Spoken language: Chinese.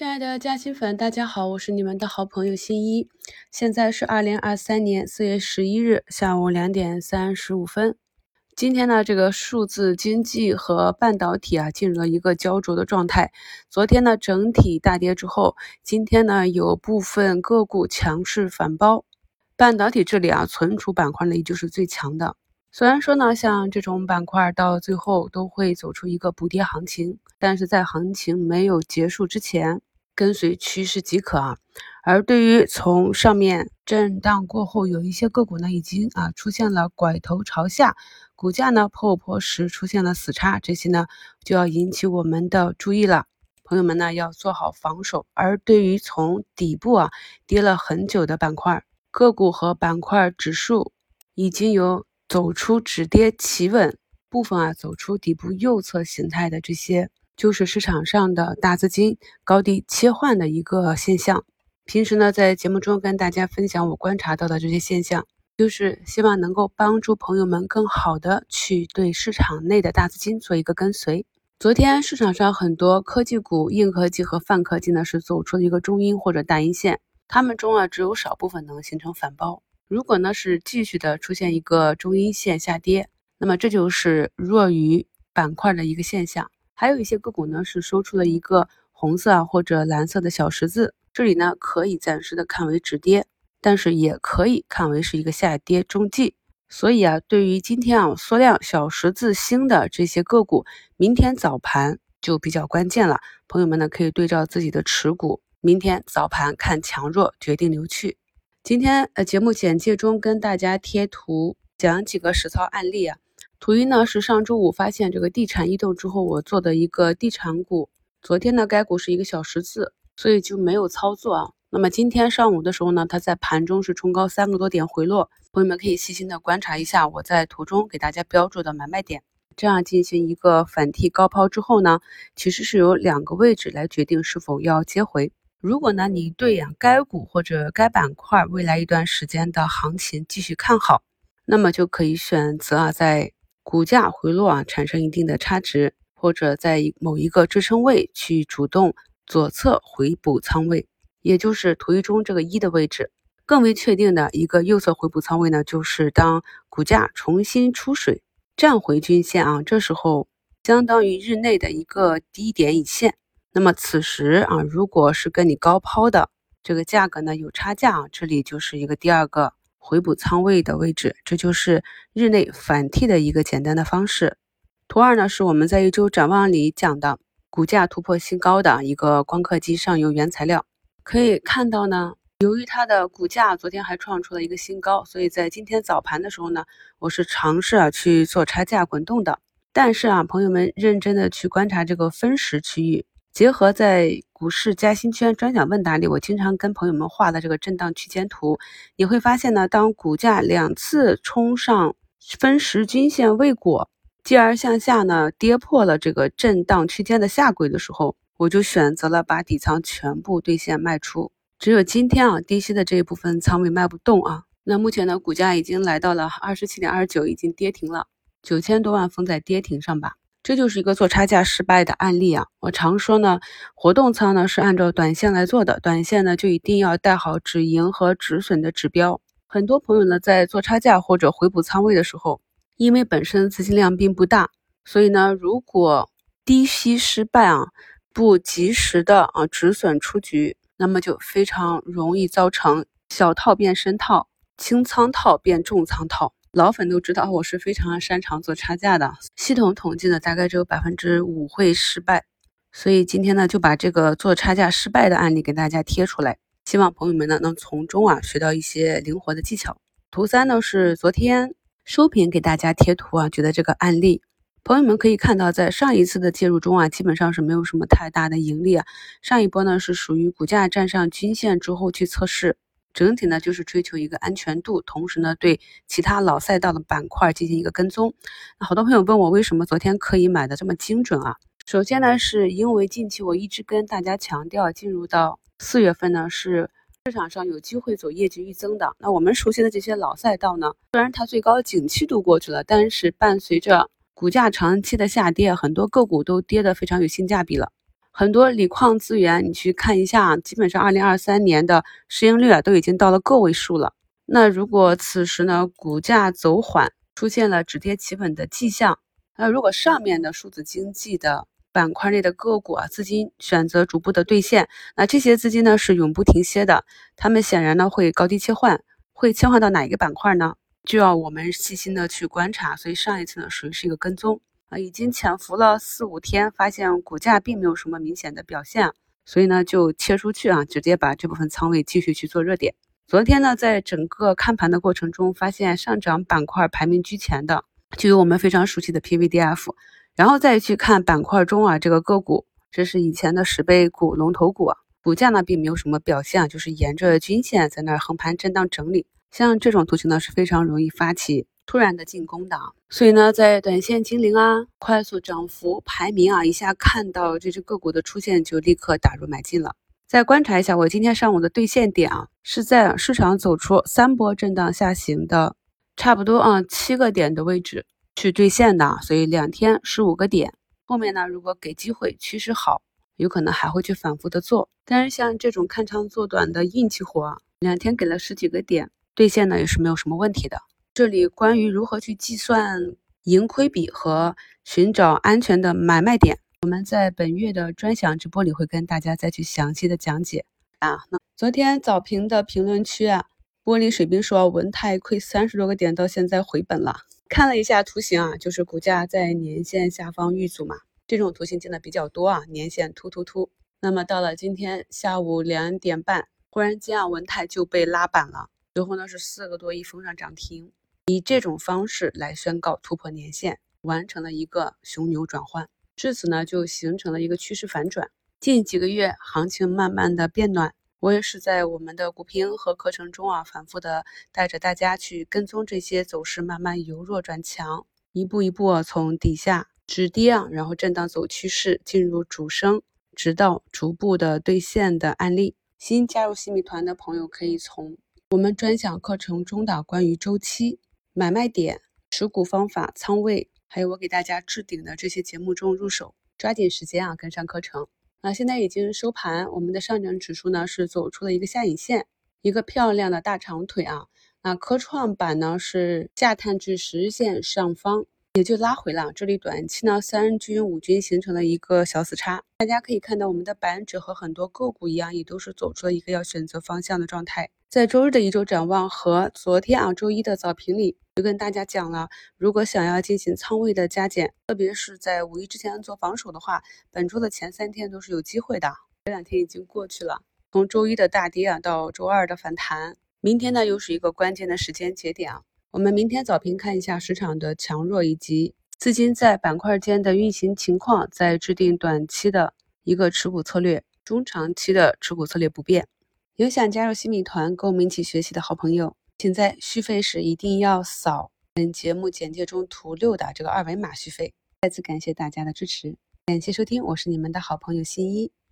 亲爱的嘉兴粉，大家好，我是你们的好朋友新一。现在是二零二三年四月十一日下午两点三十五分。今天呢，这个数字经济和半导体啊进入了一个焦灼的状态。昨天呢，整体大跌之后，今天呢有部分个股强势反包。半导体这里啊，存储板块呢依旧是最强的。虽然说呢，像这种板块到最后都会走出一个补跌行情，但是在行情没有结束之前，跟随趋势即可啊。而对于从上面震荡过后，有一些个股呢已经啊出现了拐头朝下，股价呢破破时出现了死叉，这些呢就要引起我们的注意了。朋友们呢要做好防守。而对于从底部啊跌了很久的板块，个股和板块指数已经有。走出止跌企稳部分啊，走出底部右侧形态的这些，就是市场上的大资金高低切换的一个现象。平时呢，在节目中跟大家分享我观察到的这些现象，就是希望能够帮助朋友们更好的去对市场内的大资金做一个跟随。昨天市场上很多科技股、硬科技和泛科技呢，是走出了一个中阴或者大阴线，它们中啊，只有少部分能形成反包。如果呢是继续的出现一个中阴线下跌，那么这就是弱于板块的一个现象。还有一些个股呢是收出了一个红色啊或者蓝色的小十字，这里呢可以暂时的看为止跌，但是也可以看为是一个下跌中继。所以啊，对于今天啊缩量小十字星的这些个股，明天早盘就比较关键了。朋友们呢可以对照自己的持股，明天早盘看强弱决定留去。今天呃节目简介中跟大家贴图讲几个实操案例啊。图一呢是上周五发现这个地产异动之后我做的一个地产股，昨天呢该股是一个小十字，所以就没有操作啊。那么今天上午的时候呢，它在盘中是冲高三个多点回落，朋友们可以细心的观察一下我在图中给大家标注的买卖点，这样进行一个反替高抛之后呢，其实是有两个位置来决定是否要接回。如果呢，你对呀该股或者该板块未来一段时间的行情继续看好，那么就可以选择啊，在股价回落啊产生一定的差值，或者在某一个支撑位去主动左侧回补仓位，也就是图一中这个一的位置。更为确定的一个右侧回补仓位呢，就是当股价重新出水站回均线啊，这时候相当于日内的一个低点一线。那么此时啊，如果是跟你高抛的这个价格呢有差价啊，这里就是一个第二个回补仓位的位置，这就是日内反替的一个简单的方式。图二呢是我们在一周展望里讲的，股价突破新高的一个光刻机上游原材料，可以看到呢，由于它的股价昨天还创出了一个新高，所以在今天早盘的时候呢，我是尝试啊去做差价滚动的。但是啊，朋友们认真的去观察这个分时区域。结合在股市加薪圈专享问答里，我经常跟朋友们画的这个震荡区间图，你会发现呢，当股价两次冲上分时均线未果，继而向下呢跌破了这个震荡区间的下轨的时候，我就选择了把底仓全部兑现卖出。只有今天啊，低吸的这一部分仓位卖不动啊。那目前呢，股价已经来到了二十七点二九，已经跌停了，九千多万封在跌停上吧。这就是一个做差价失败的案例啊！我常说呢，活动仓呢是按照短线来做的，短线呢就一定要带好止盈和止损的指标。很多朋友呢在做差价或者回补仓位的时候，因为本身资金量并不大，所以呢，如果低吸失败啊，不及时的啊止损出局，那么就非常容易造成小套变深套，轻仓套变重仓套。老粉都知道我是非常擅长做差价的，系统统计呢大概只有百分之五会失败，所以今天呢就把这个做差价失败的案例给大家贴出来，希望朋友们呢能从中啊学到一些灵活的技巧。图三呢是昨天收评给大家贴图啊，觉得这个案例，朋友们可以看到在上一次的介入中啊，基本上是没有什么太大的盈利啊，上一波呢是属于股价站上均线之后去测试。整体呢就是追求一个安全度，同时呢对其他老赛道的板块进行一个跟踪。那好多朋友问我为什么昨天可以买的这么精准啊？首先呢是因为近期我一直跟大家强调，进入到四月份呢是市场上有机会走业绩预增的。那我们熟悉的这些老赛道呢，虽然它最高景气度过去了，但是伴随着股价长期的下跌，很多个股都跌得非常有性价比了。很多锂矿资源，你去看一下，基本上二零二三年的市盈率啊都已经到了个位数了。那如果此时呢股价走缓，出现了止跌企稳的迹象，那如果上面的数字经济的板块内的个股啊资金选择逐步的兑现，那这些资金呢是永不停歇的，他们显然呢会高低切换，会切换到哪一个板块呢？就要我们细心的去观察。所以上一次呢属于是一个跟踪啊，已经潜伏了四五天，发现股价并没有什么明显的表现，所以呢就切出去啊，直接把这部分仓位继续去做热点。昨天呢，在整个看盘的过程中，发现上涨板块排名居前的就有我们非常熟悉的 PVDF，然后再去看板块中啊这个个股，这是以前的十倍股龙头股，股价呢并没有什么表现，就是沿着均线在那儿横盘震荡整理。像这种图形呢是非常容易发起突然的进攻的，所以呢，在短线精灵啊快速涨幅排名啊一下看到这只个股的出现，就立刻打入买进了。再观察一下，我今天上午的兑现点啊，是在市场走出三波震荡下行的差不多啊七个点的位置去兑现的，所以两天十五个点。后面呢，如果给机会，趋势好，有可能还会去反复的做。但是像这种看长做短的运气活，两天给了十几个点兑现呢，也是没有什么问题的。这里关于如何去计算盈亏比和寻找安全的买卖点。我们在本月的专享直播里会跟大家再去详细的讲解啊。那昨天早评的评论区啊，玻璃水兵说文泰亏三十多个点，到现在回本了。看了一下图形啊，就是股价在年线下方遇阻嘛，这种图形见的比较多啊，年线突突突。那么到了今天下午两点半，忽然间啊，文泰就被拉板了，最后呢是四个多亿封上涨停，以这种方式来宣告突破年线，完成了一个熊牛转换。至此呢，就形成了一个趋势反转。近几个月行情慢慢的变暖，我也是在我们的股评和课程中啊，反复的带着大家去跟踪这些走势，慢慢由弱转强，一步一步从底下止跌啊，然后震荡走趋势，进入主升，直到逐步的兑现的案例。新加入新米团的朋友，可以从我们专享课程中的关于周期、买卖点、持股方法、仓位。还有我给大家置顶的这些节目中入手，抓紧时间啊，跟上课程。那现在已经收盘，我们的上证指数呢是走出了一个下影线，一个漂亮的大长腿啊。那科创板呢是下探至十日线上方。也就拉回了，这里短期呢三均五均形成了一个小死叉，大家可以看到我们的板指和很多个股一样，也都是走出了一个要选择方向的状态。在周日的一周展望和昨天啊周一的早评里，就跟大家讲了，如果想要进行仓位的加减，特别是在五一之前做防守的话，本周的前三天都是有机会的。这两天已经过去了，从周一的大跌啊到周二的反弹，明天呢又是一个关键的时间节点啊。我们明天早评看一下市场的强弱以及资金在板块间的运行情况，再制定短期的一个持股策略，中长期的持股策略不变。有想加入新米团跟我们一起学习的好朋友，请在续费时一定要扫本节目简介中图六的这个二维码续费。再次感谢大家的支持，感谢收听，我是你们的好朋友新一。